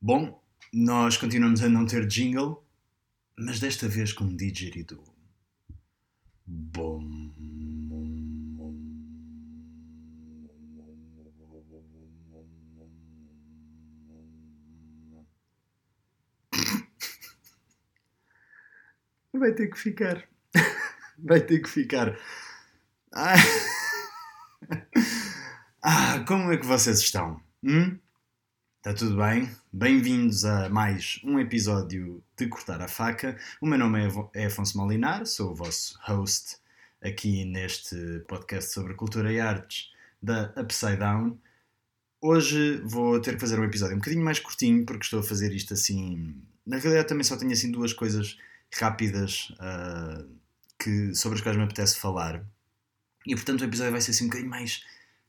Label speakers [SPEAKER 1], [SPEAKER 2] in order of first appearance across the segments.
[SPEAKER 1] Bom, nós continuamos a não ter jingle, mas desta vez com um didgeridoo. Bom. Vai ter que ficar. Vai ter que ficar. Ah, ah como é que vocês estão? Hum? Está tudo bem? Bem-vindos a mais um episódio de Cortar a Faca. O meu nome é Afonso Malinar, sou o vosso host aqui neste podcast sobre cultura e artes da Upside Down. Hoje vou ter que fazer um episódio um bocadinho mais curtinho porque estou a fazer isto assim. Na realidade, também só tenho assim duas coisas rápidas uh, que, sobre as quais me apetece falar e portanto o episódio vai ser assim um bocadinho mais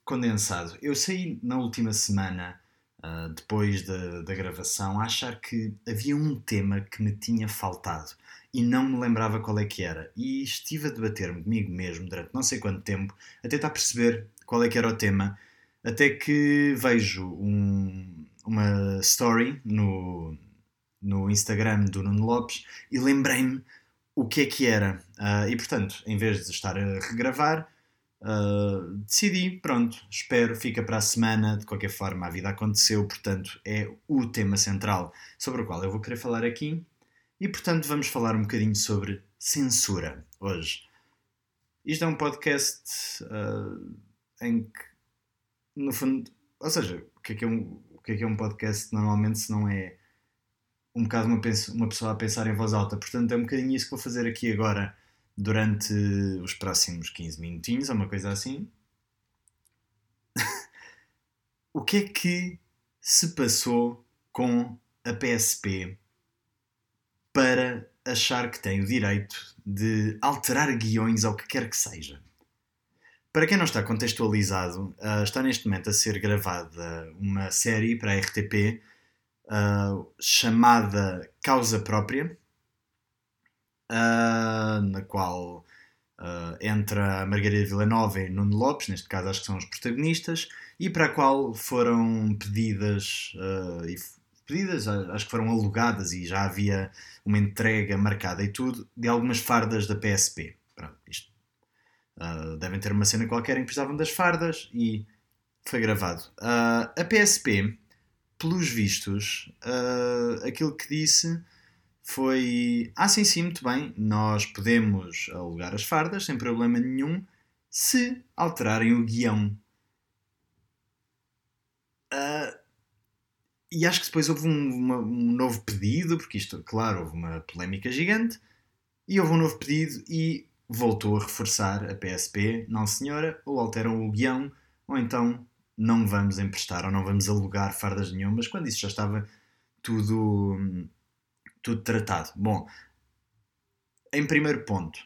[SPEAKER 1] condensado. Eu saí na última semana uh, depois da, da gravação, a achar que havia um tema que me tinha faltado e não me lembrava qual é que era. E estive a debater-me comigo mesmo durante não sei quanto tempo, a tentar perceber qual é que era o tema, até que vejo um, uma story no, no Instagram do Nuno Lopes e lembrei-me o que é que era. Uh, e portanto, em vez de estar a regravar, Uh, decidi, pronto, espero, fica para a semana. De qualquer forma, a vida aconteceu, portanto, é o tema central sobre o qual eu vou querer falar aqui. E portanto, vamos falar um bocadinho sobre censura hoje. Isto é um podcast uh, em que, no fundo, ou seja, o que, é que é um, o que é que é um podcast normalmente se não é um bocado uma, uma pessoa a pensar em voz alta? Portanto, é um bocadinho isso que vou fazer aqui agora durante os próximos 15 minutinhos, ou uma coisa assim. o que é que se passou com a PSP para achar que tem o direito de alterar guiões ao que quer que seja? Para quem não está contextualizado, uh, está neste momento a ser gravada uma série para a RTP ah, chamada Causa Própria, uh, na qual uh, entra Margarida Villanova e Nuno Lopes, neste caso acho que são os protagonistas, e para a qual foram pedidas, uh, e pedidas, acho que foram alugadas e já havia uma entrega marcada e tudo, de algumas fardas da PSP. Pronto, isto. devem ter uma cena qualquer em que precisavam das fardas e foi gravado. a PSP, pelos vistos, aquilo que disse foi: Ah, sim, sim, muito bem, nós podemos alugar as fardas sem problema nenhum se alterarem o guião. Uh, e acho que depois houve um, uma, um, novo pedido, porque isto, claro, houve uma polémica gigante, e houve um novo pedido e voltou a reforçar a PSP: não, senhora, ou alteram o guião, ou então não vamos emprestar ou não vamos alugar fardas nenhumas, quando isso já estava tudo hum, tudo tratado. Bom, em primeiro ponto,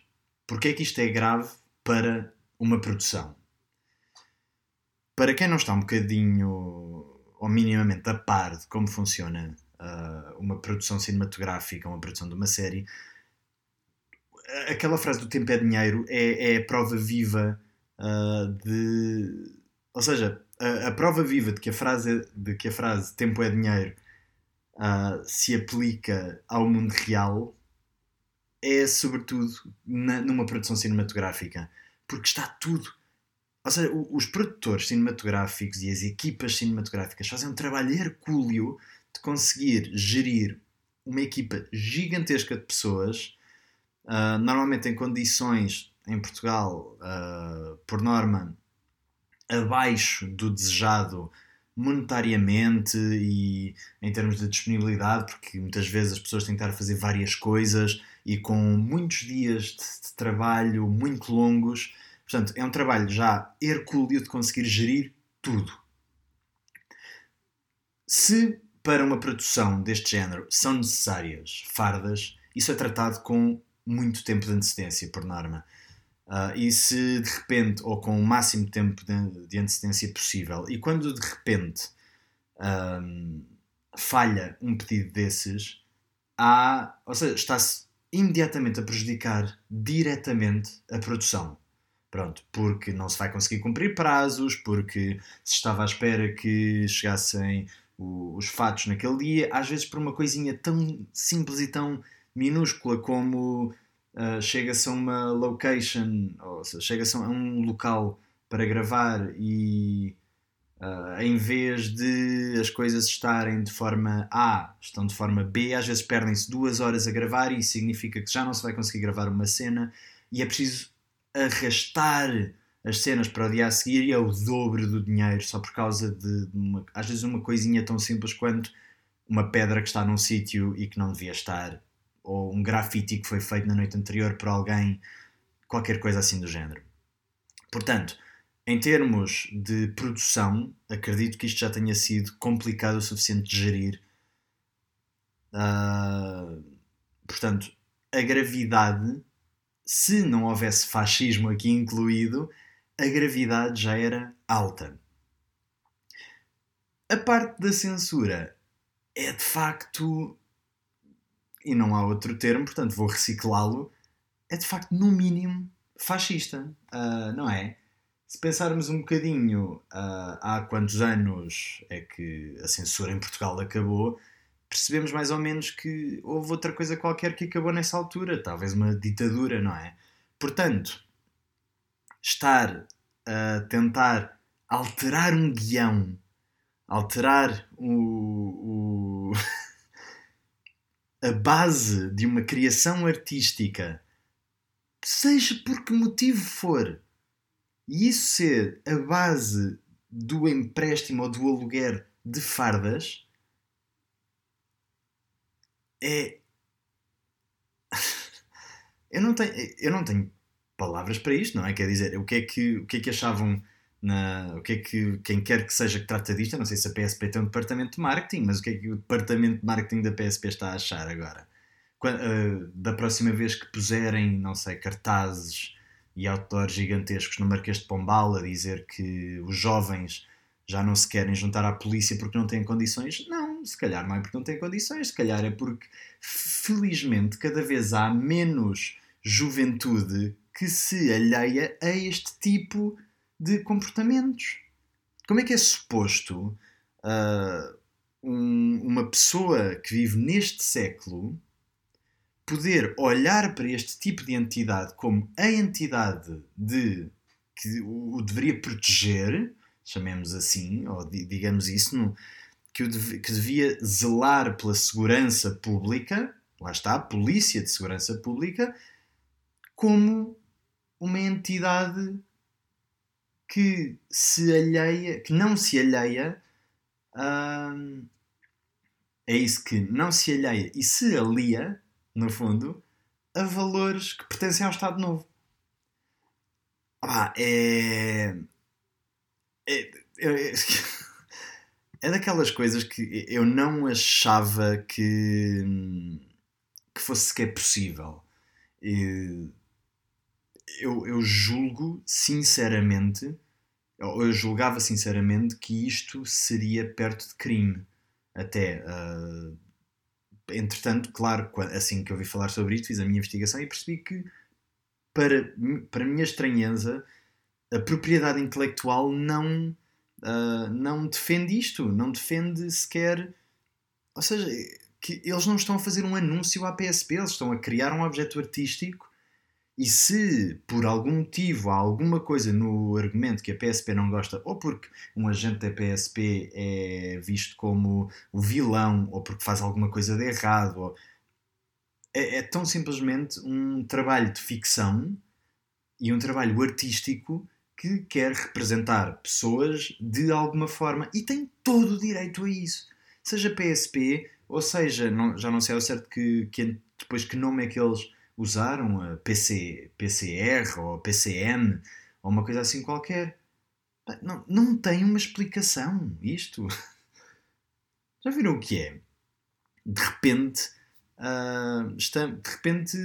[SPEAKER 1] porque é que isto é grave para uma produção? Para quem não está um bocadinho ou minimamente a par de como funciona uh, uma produção cinematográfica, uma produção de uma série, aquela frase do tempo é dinheiro é, é a prova viva uh, de. Ou seja, a, a, prova viva de que a frase, de que a frase tempo é dinheiro uh, se aplica ao mundo real é sobretudo na, numa produção cinematográfica, porque está tudo. Ou seja, os produtores cinematográficos e as equipas cinematográficas fazem um trabalho hercúleo de conseguir gerir uma equipa gigantesca de pessoas, uh, normalmente em condições em Portugal, uh, por norma, abaixo do desejado monetariamente e em termos de disponibilidade, porque muitas vezes as pessoas têm que estar a fazer várias coisas e com muitos dias de, de trabalho muito longos. Portanto, é um trabalho já hercúleo de conseguir gerir tudo. Se para uma produção deste género são necessárias fardas, isso é tratado com muito tempo de antecedência, por norma. Uh, e se de repente, ou com o máximo tempo de, de antecedência possível, e quando de repente um, falha um pedido desses, há, ou seja, está-se imediatamente a prejudicar diretamente a produção. Pronto, porque não se vai conseguir cumprir prazos, porque se estava à espera que chegassem o, os fatos naquele dia, às vezes por uma coisinha tão simples e tão minúscula como uh, chega-se a uma location, ou seja, chega-se a um local para gravar e uh, em vez de as coisas estarem de forma A, estão de forma B, às vezes perdem-se duas horas a gravar e isso significa que já não se vai conseguir gravar uma cena e é preciso arrastar as cenas para o dia a seguir e é o dobro do dinheiro só por causa de, uma, às vezes uma coisinha tão simples quanto uma pedra que está num sítio e que não devia estar ou um grafite que foi feito na noite anterior por alguém qualquer coisa assim do género portanto em termos de produção acredito que isto já tenha sido complicado o suficiente de gerir uh, portanto a gravidade se não houvesse fascismo aqui incluído a gravidade já era alta. A parte da censura é de facto, e não há outro termo, portanto vou reciclá-lo, é de facto, no mínimo, fascista, uh, não é? Se pensarmos um bocadinho uh, há quantos anos é que a censura em Portugal acabou, percebemos mais ou menos que houve outra coisa qualquer que acabou nessa altura, talvez uma ditadura, não é? Portanto, estar a tentar alterar um guião, alterar o, o a base de uma criação artística, seja por que motivo for, e isso ser a base do empréstimo ou do aluguer de fardas, é. eu não tenho, eu não tenho palavras para isto, não é? Quer dizer, o que é que, o que, é que achavam na, o que é que quem quer que seja que trata disto, não sei se a PSP tem um departamento de marketing, mas o que é que o departamento de marketing da PSP está a achar agora? Quando, uh, da próxima vez que puserem, não sei, cartazes e outdoors gigantescos no Marquês de Pombal a dizer que os jovens já não se querem juntar à polícia porque não têm condições, não, se calhar não é porque não têm condições, se calhar é porque felizmente cada vez há menos juventude que se alheia a este tipo de comportamentos. Como é que é suposto uh, um, uma pessoa que vive neste século poder olhar para este tipo de entidade como a entidade de, que o, deveria proteger, chamemos assim, ou digamos isso, no, que, o que devia zelar pela segurança pública, lá está, a Polícia de Segurança Pública, como uma entidade que se alheia, que não se alheia, hum, é isso que não se alheia e se alia, no fundo, a valores que pertencem ao Estado Novo. Ah, é... É, é, é daquelas coisas que eu não achava que, que fosse sequer possível. Eu, eu julgo sinceramente, eu julgava sinceramente que isto seria perto de crime. Até. Uh, entretanto, claro, assim que eu ouvi falar sobre isto, fiz a minha investigação e percebi que, para, para minha estranheza, a propriedade intelectual não, uh, não defende isto, não defende sequer. Ou seja, que eles não estão a fazer um anúncio à PSP, eles estão a criar um objeto artístico e se por algum motivo há alguma coisa no argumento que a PSP não gosta, ou porque um agente da PSP é visto como o vilão, ou porque faz alguma coisa de errado, ou... é, é tão simplesmente um trabalho de ficção e um trabalho artístico que quer representar pessoas de alguma forma e tem todo o direito a isso. Seja PSP, ou seja, não, já não sei ao certo que, que depois que nome é que eles usaram a PC, PCR ou PCM ou uma coisa assim qualquer. Não, não tem uma explicação isto. Já viram o que é? De repente, uh, está, de repente,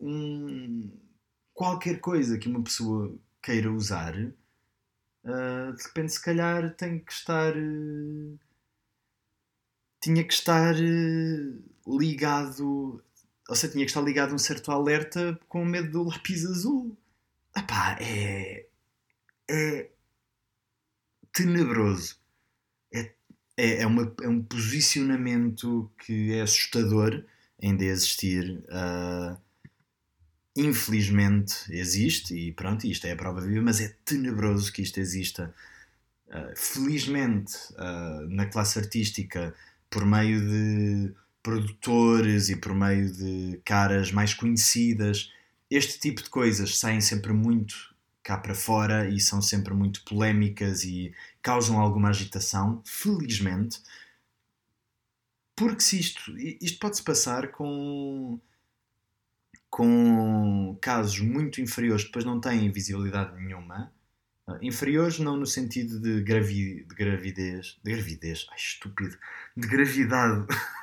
[SPEAKER 1] um, qualquer coisa que uma pessoa queira usar, uh, de repente, se calhar, tem que estar. Uh, tinha que estar ligado você tinha que estar ligado a um certo alerta com medo do lápis azul. Epá, é. é. tenebroso. É, é, é, uma, é um posicionamento que é assustador ainda existir. Uh, infelizmente existe, e pronto, isto é a prova viva, mas é tenebroso que isto exista. Uh, felizmente, uh, na classe artística, por meio de produtores e por meio de caras mais conhecidas, este tipo de coisas saem sempre muito cá para fora e são sempre muito polémicas e causam alguma agitação, felizmente. Porque se isto, isto pode-se passar com, com casos muito inferiores depois não têm visibilidade nenhuma. Uh, inferiores não no sentido de, gravi, de gravidez. De gravidez? Ai, estúpido. De gravidade.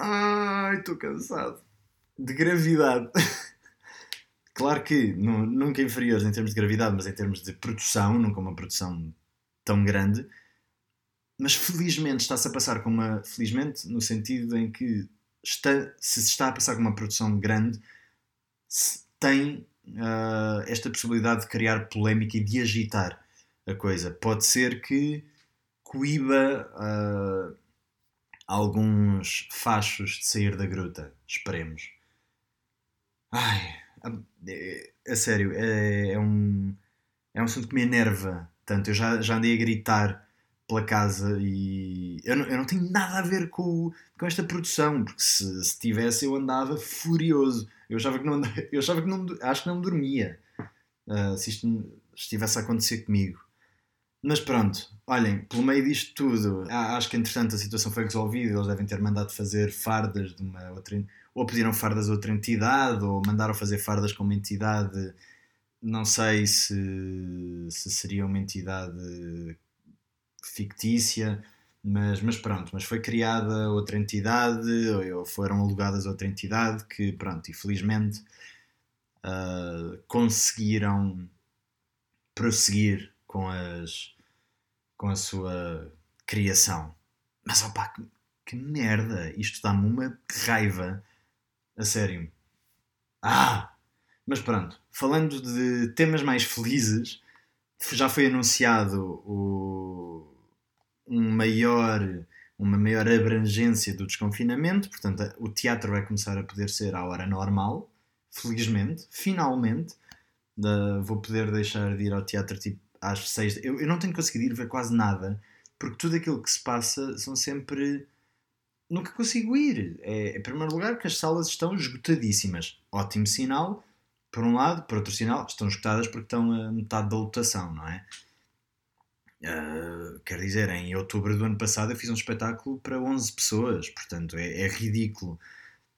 [SPEAKER 1] Ai, estou cansado. De gravidade. Claro que nunca inferiores em termos de gravidade, mas em termos de produção, nunca uma produção tão grande. Mas felizmente está-se a passar com uma. Felizmente, no sentido em que está, se está a passar com uma produção grande, tem uh, esta possibilidade de criar polémica e de agitar a coisa. Pode ser que coíba uh, alguns fachos de sair da gruta. Esperemos. Ai, é, a, sério, é, é, um, é um assunto que me enerva tanto. Eu já, já andei a gritar pela casa e eu não, eu não tenho nada a ver com, com esta produção, porque se, se tivesse eu andava furioso. Eu achava que não, andava, eu achava que não, acho que não dormia uh, se isto estivesse a acontecer comigo. Mas pronto, olhem, pelo meio disto tudo, acho que entretanto a situação foi resolvida, eles devem ter mandado fazer fardas de uma outra ou pediram fardas a outra entidade, ou mandaram fazer fardas com uma entidade, não sei se, se seria uma entidade fictícia, mas, mas pronto, mas foi criada outra entidade, ou foram alugadas outra entidade, que pronto, infelizmente uh, conseguiram prosseguir com, as, com a sua criação. Mas opá, que, que merda! Isto dá-me uma raiva a sério. Ah! Mas pronto, falando de temas mais felizes, já foi anunciado o, um maior, uma maior abrangência do desconfinamento, portanto, o teatro vai começar a poder ser à hora normal, felizmente, finalmente. Da, vou poder deixar de ir ao teatro tipo às seis. Eu, eu não tenho conseguido ir ver quase nada, porque tudo aquilo que se passa são sempre nunca consigo ir. É, em primeiro lugar, que as salas estão esgotadíssimas. Ótimo sinal, por um lado, por outro sinal, estão esgotadas porque estão a metade da lotação, não é? Uh, quer dizer, em outubro do ano passado eu fiz um espetáculo para 11 pessoas, portanto é, é ridículo.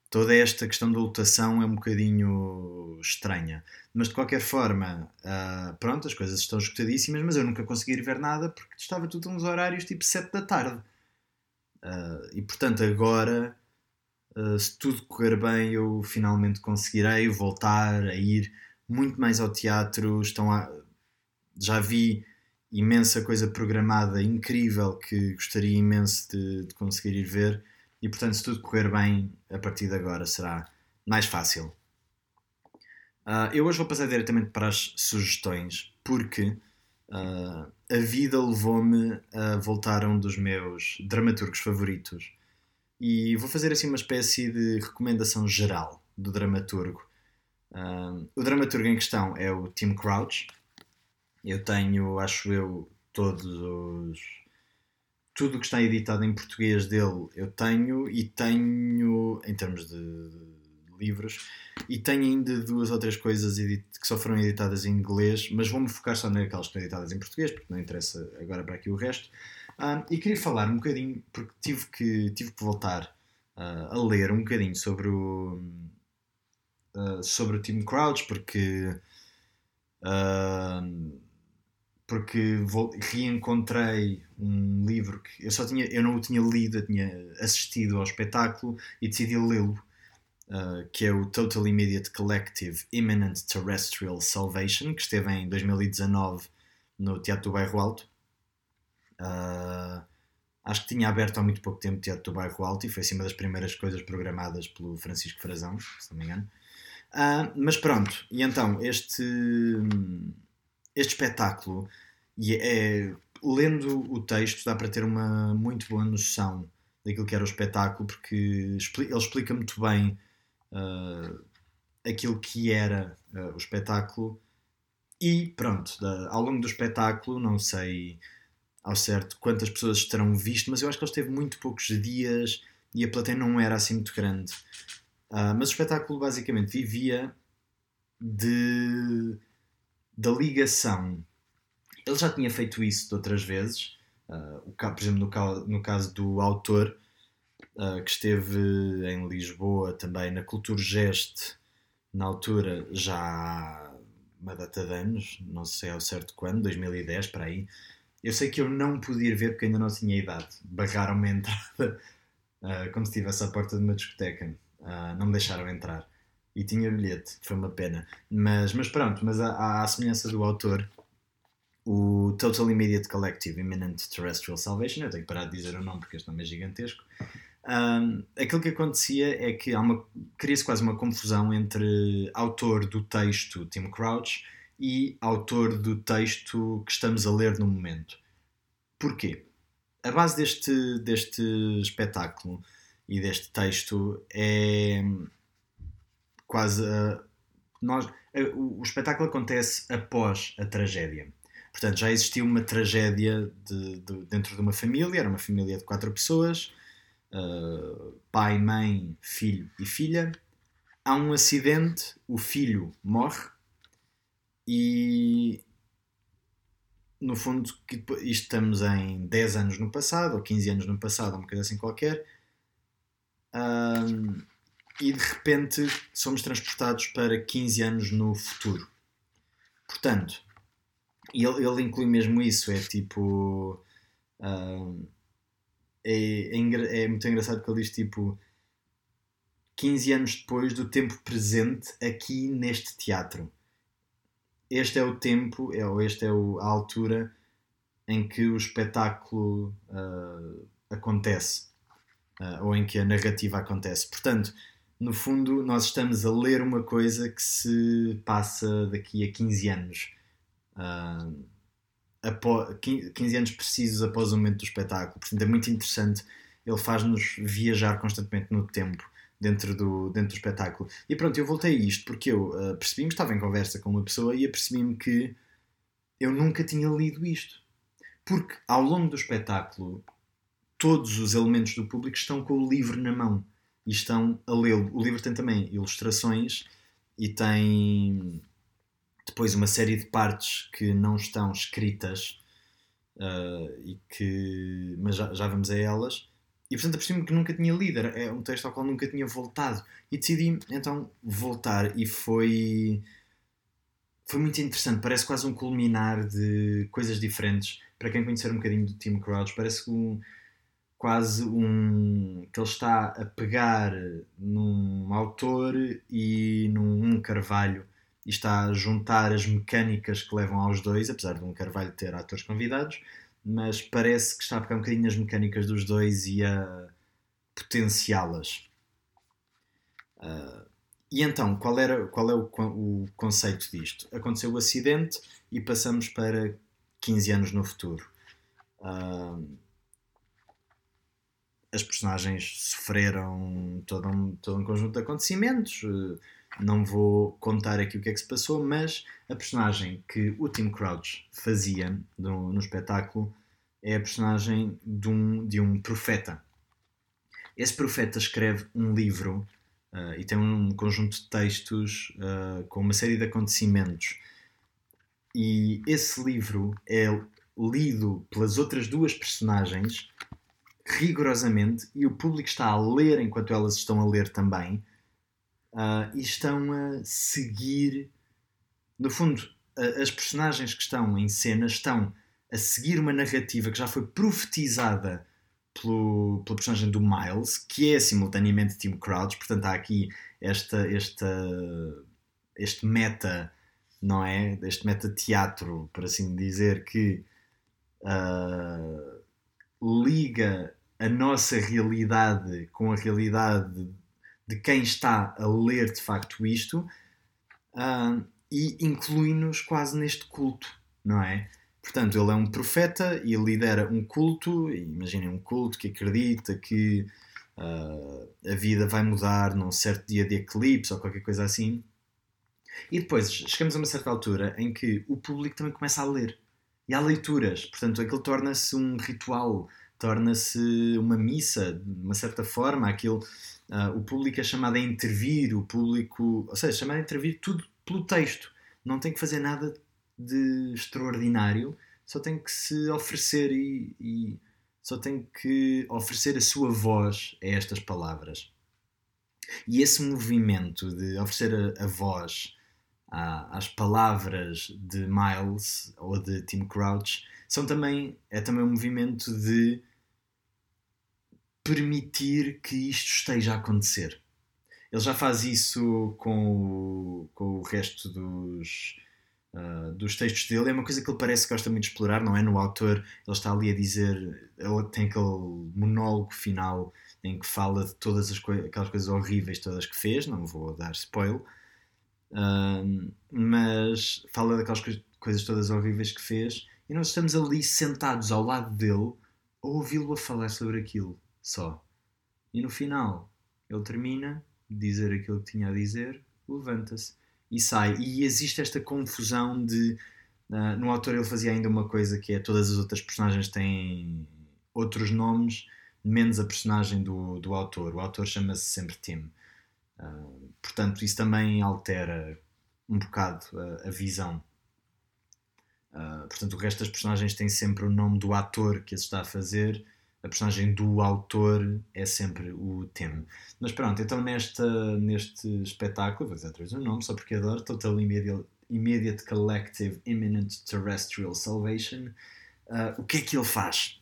[SPEAKER 1] Toda esta questão da lotação é um bocadinho estranha. Mas de qualquer forma, uh, pronto, as coisas estão esgotadíssimas, mas eu nunca consegui ver nada porque estava tudo uns horários tipo 7 da tarde. Uh, e portanto, agora, uh, se tudo correr bem, eu finalmente conseguirei voltar a ir muito mais ao teatro. Estão a... Já vi imensa coisa programada, incrível, que gostaria imenso de, de conseguir ir ver. E portanto, se tudo correr bem, a partir de agora será mais fácil. Uh, eu hoje vou passar diretamente para as sugestões, porque Uh, a vida levou-me a voltar a um dos meus dramaturgos favoritos e vou fazer assim uma espécie de recomendação geral do dramaturgo. Uh, o dramaturgo em questão é o Tim Crouch. Eu tenho, acho eu, todos os. Tudo o que está editado em português dele eu tenho e tenho, em termos de livros e tenho ainda duas ou três coisas que só foram editadas em inglês, mas vou-me focar só naquelas que estão editadas em português, porque não interessa agora para aqui o resto. Um, e queria falar um bocadinho, porque tive que, tive que voltar uh, a ler um bocadinho sobre o, uh, sobre o Tim Crouch, porque. Uh, porque reencontrei um livro que eu só tinha, eu não o tinha lido, eu tinha assistido ao espetáculo e decidi lê-lo uh, que é o Total Immediate Collective Imminent Terrestrial Salvation, que esteve em 2019 no Teatro do Bairro Alto. Uh, acho que tinha aberto há muito pouco tempo o Teatro do Bairro Alto e foi assim uma das primeiras coisas programadas pelo Francisco Frazão, se não me engano. Uh, mas pronto, e então este, este espetáculo e é, lendo o texto dá para ter uma muito boa noção daquilo que era o espetáculo, porque ele explica muito bem aquilo que era uh, o espetáculo. E pronto, da, ao longo do espetáculo, não sei ao certo quantas pessoas terão visto, mas eu acho que ele esteve muito poucos dias e a plateia não era assim muito grande. Uh, mas o espetáculo basicamente vivia de, da ligação. Ele já tinha feito isso de outras vezes, uh, o, por exemplo, no, no caso do autor, uh, que esteve em Lisboa também na Cultura Geste, na altura já há uma data de anos, não sei ao certo quando, 2010 para aí. Eu sei que eu não pude ir ver porque ainda não tinha idade. Barraram-me a entrada uh, como se estivesse à porta de uma discoteca. Uh, não me deixaram entrar. E tinha bilhete, foi uma pena. Mas, mas pronto, mas à, à semelhança do autor, o Total Immediate Collective Imminent Terrestrial Salvation, eu tenho que parar de dizer o nome porque este nome é gigantesco. Um, aquilo que acontecia é que cria-se quase uma confusão entre autor do texto, Tim Crouch, e autor do texto que estamos a ler no momento. Porquê? A base deste, deste espetáculo e deste texto é quase. Uh, nós, uh, o, espetáculo acontece após a tragédia. Portanto, já existiu uma tragédia de, de, dentro de uma família, era uma família de quatro pessoas, uh, pai, mãe, filho e filha. Há um acidente, o filho morre e no fundo estamos em 10 anos no passado, ou 15 anos no passado, uma coisa assim qualquer. Um, e de repente somos transportados para 15 anos no futuro. Portanto, ele, ele inclui mesmo isso, é tipo. Um, é, é, é, muito engraçado que ele diz tipo 15 anos depois do tempo presente aqui neste teatro. Este é o tempo, é, ou esta é o, a altura em que o espetáculo uh, acontece, uh, ou em que a narrativa acontece. Portanto, no fundo, nós estamos a ler uma coisa que se passa daqui a 15 anos. Uh, após, 15 anos precisos após o momento do espetáculo. Portanto, é muito interessante. Ele faz-nos viajar constantemente no tempo dentro do, dentro do espetáculo. E pronto, eu voltei a isto porque eu uh, percebi-me, estava em conversa com uma pessoa e apercebi-me que eu nunca tinha lido isto. Porque ao longo do espetáculo, todos os elementos do público estão com o livro na mão e estão a lê-lo. O livro tem também ilustrações e tem depois uma série de partes que não estão escritas uh, e que mas já, já vamos a elas. E portanto apercebi-me que nunca tinha lido é um texto ao qual nunca tinha voltado. E decidi então voltar. E foi foi muito interessante. Parece quase um culminar de coisas diferentes. Para quem conhecer um bocadinho do Tim Crouch parece um quase um que ele está a pegar num autor e num um Carvalho e está a juntar as mecânicas que levam aos dois, apesar de um Carvalho ter atores convidados, mas parece que está a pegar um bocadinho nas mecânicas dos dois e a potenciá-las. Uh, e então, qual, era, qual é o, o conceito disto? Aconteceu o acidente e passamos para 15 anos no futuro. Uh, as personagens sofreram todo um, todo um conjunto de acontecimentos. Uh, não vou contar aqui o que é que se passou, mas a personagem que o Tim Crouch fazia no, no espetáculo é a personagem de um, de um profeta. Esse profeta escreve um livro uh, e tem um conjunto de textos uh, com uma série de acontecimentos. E esse livro é lido pelas outras duas personagens rigorosamente e o público está a ler enquanto elas estão a ler também uh, e estão a seguir. No fundo, as personagens que estão em cena estão a seguir uma narrativa que já foi profetizada pelo, pelo personagem do Miles, que é simultaneamente Tim Crouch, portanto há aqui esta, esta, este meta, não é? Este meta teatro, por assim dizer, que uh, liga a nossa realidade com a realidade de quem está a ler de facto isto uh, e inclui-nos quase neste culto, não é? Portanto, ele é um profeta e lidera um culto. Imaginem um culto que acredita que uh, a vida vai mudar num certo dia de eclipse ou qualquer coisa assim. E depois chegamos a uma certa altura em que o público também começa a ler. E há leituras. Portanto, aquilo torna-se um ritual, torna-se uma missa, de uma certa forma. Aquilo, uh, o público é chamado a intervir, o público. Ou seja, chamado a intervir tudo pelo texto. Não tem que fazer nada de extraordinário, só tem que se oferecer e, e só tem que oferecer a sua voz a estas palavras. E esse movimento de oferecer a, a voz à, às palavras de Miles ou de Tim Crouch são também, é também um movimento de permitir que isto esteja a acontecer. Ele já faz isso com o, com o resto dos, uh, dos textos dele. É uma coisa que ele parece que gosta muito de explorar, não é? No autor, ele está ali a dizer, ele tem aquele monólogo final em que fala de todas as co aquelas coisas horríveis todas que fez, não vou dar spoiler, uh, mas fala daquelas co coisas todas horríveis que fez e nós estamos ali sentados ao lado dele a ouvi-lo a falar sobre aquilo só. E no final, ele termina de dizer aquilo que tinha a dizer, levanta-se e sai. E existe esta confusão de. Uh, no autor ele fazia ainda uma coisa que é todas as outras personagens têm outros nomes, menos a personagem do, do autor. O autor chama-se sempre Tim. Uh, portanto, isso também altera um bocado a, a visão. Uh, portanto, o resto das personagens tem sempre o nome do ator que as está a fazer a personagem do autor é sempre o Tim. Mas pronto, então nesta, neste espetáculo, vou dizer outra o nome, só porque adoro, Total Immediate, Immediate Collective Imminent Terrestrial Salvation, uh, o que é que ele faz?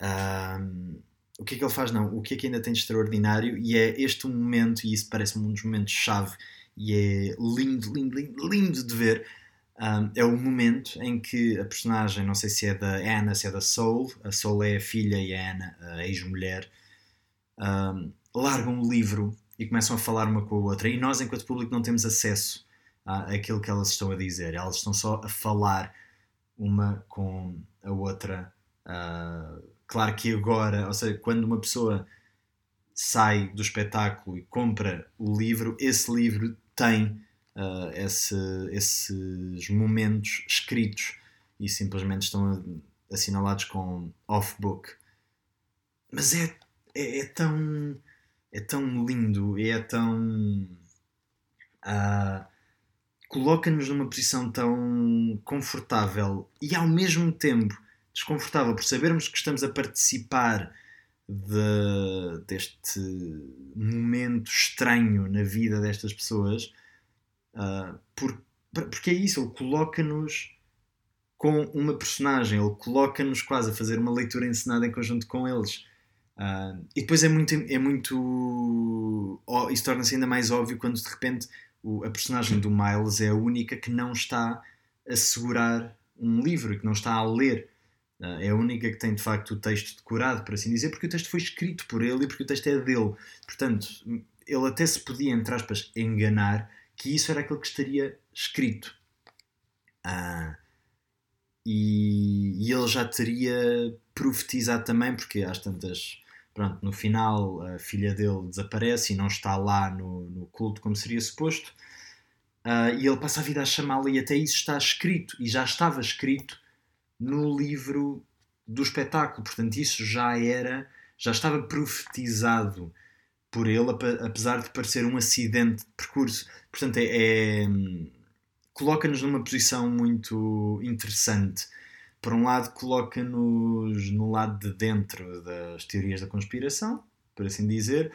[SPEAKER 1] Uh, o que é que ele faz? Não, o que é que ainda tem de extraordinário? E é este um momento, e isso parece-me um dos momentos-chave, e é lindo, lindo, lindo, lindo de ver, um, é o momento em que a personagem, não sei se é da Anna, se é da Soul, a Soul é a filha e a Anna, a ex-mulher, um, largam o livro e começam a falar uma com a outra. E nós, enquanto público, não temos acesso àquilo que elas estão a dizer. Elas estão só a falar uma com a outra. Uh, claro que agora, ou seja, quando uma pessoa sai do espetáculo e compra o livro, esse livro tem uh, esse, esses momentos escritos e simplesmente estão assinalados com off-book. Mas é, é, é, tão é tão lindo e é tão uh, coloca-nos numa posição tão confortável e ao mesmo tempo desconfortável por sabermos que estamos a participar de, deste momento estranho na vida destas pessoas Uh, por, porque é isso, ele coloca-nos com uma personagem, ele coloca-nos quase a fazer uma leitura encenada em conjunto com eles. Uh, e depois é muito. É muito oh, isso torna-se ainda mais óbvio quando de repente o, a personagem do Miles é a única que não está a segurar um livro, que não está a ler. Uh, é a única que tem de facto o texto decorado, por assim dizer, porque o texto foi escrito por ele e porque o texto é dele. Portanto, ele até se podia, entre aspas, enganar que isso era aquilo que estaria escrito. Ah, e, e, ele já teria profetizado também, porque às tantas, pronto, no final a filha dele desaparece e não está lá no, no culto como seria suposto. Uh, e ele passa a vida a chamá-la, e até isso está escrito, e já estava escrito no livro do espetáculo, portanto, isso já era, já estava profetizado por ele, apesar de parecer um acidente de percurso. Portanto, é, é coloca-nos numa posição muito interessante. Por um lado, coloca-nos no lado de dentro das teorias da conspiração, por assim dizer.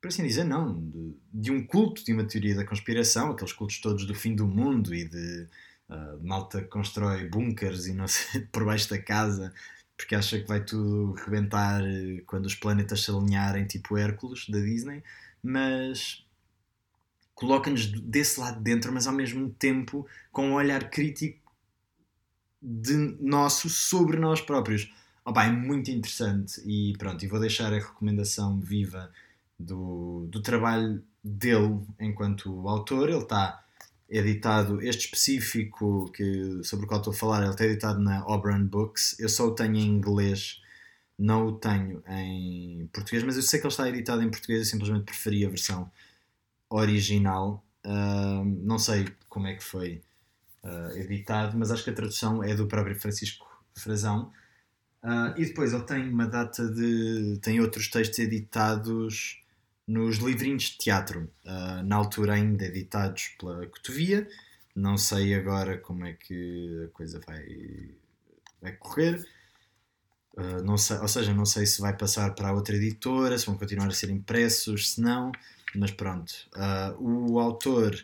[SPEAKER 1] Por assim dizer, não, de, de um culto, de uma teoria da conspiração, aqueles cultos todos do fim do mundo e de uh, malta que constrói bunkers e não sei, por baixo da casa porque acha que vai tudo rebentar eh, quando os planetas se alinharem, tipo Hércules da Disney, mas coloca-nos desse lado de dentro, mas ao mesmo tempo com um olhar crítico de nosso sobre nós próprios. Opa, é muito interessante e pronto, e vou deixar a recomendação viva do, do trabalho dele enquanto autor. Ele está editado, este específico que, sobre o qual estou a falar, ele está editado na Oberon Books. Eu só o tenho em inglês, não o tenho em português, mas eu sei que ele está editado em português, eu simplesmente preferi a versão original. Uh, não sei como é que foi uh, editado, mas acho que a tradução é do próprio Francisco Frazão. Uh, e depois ele tem uma data de. tem outros textos editados nos livrinhos de teatro, uh, na altura ainda editados pela Cotovia. Não sei agora como é que a coisa vai, vai correr. Uh, não sei, ou seja, não sei se vai passar para outra editora, se vão continuar a ser impressos, se não, mas pronto. Uh, o autor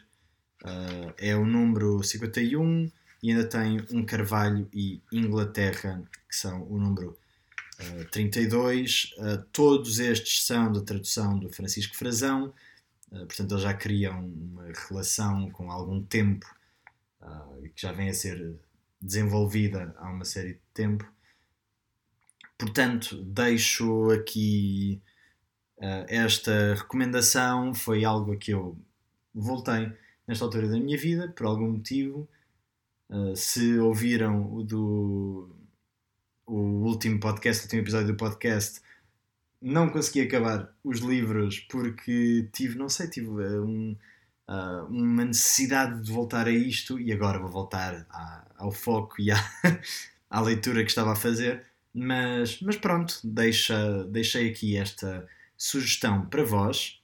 [SPEAKER 1] é o número 51 e ainda tem um Carvalho e Inglaterra, que são o número 32. Uh, uh, todos estes são da tradução do Francisco Frazão, uh, portanto, eles já criam uma relação com algum tempo que já vem a ser desenvolvida há uma série de tempo. Portanto, deixo aqui esta recomendação. Foi algo que eu voltei nesta altura da minha vida, por algum motivo. se ouviram o do o último podcast, o último episódio do podcast, não consegui acabar os livros porque tive, não sei, tive eh, um, uh, uma necessidade de voltar a isto e agora vou voltar à, ao foco e à, à leitura que estava a fazer. Mas, mas pronto, deixa, deixei aqui esta sugestão para vós.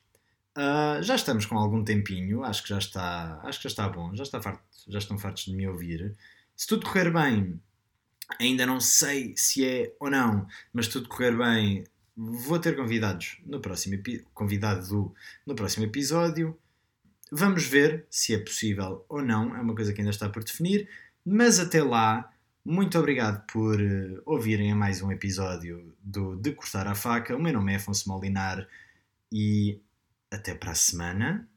[SPEAKER 1] Uh, já estamos com algum tempinho, acho que já está, acho que já está bom, já, está farto, já estão fartos de me ouvir. Se tudo correr bem, Ainda não sei se é ou não, mas tudo correr bem, vou ter convidados no próximo convidado no próximo episódio. Vamos ver se é possível ou não, é uma coisa que ainda está por definir, mas até lá, muito obrigado por ouvirem a mais um episódio do De Cortar a Faca. O meu nome é Afonso Molinar e até para a semana.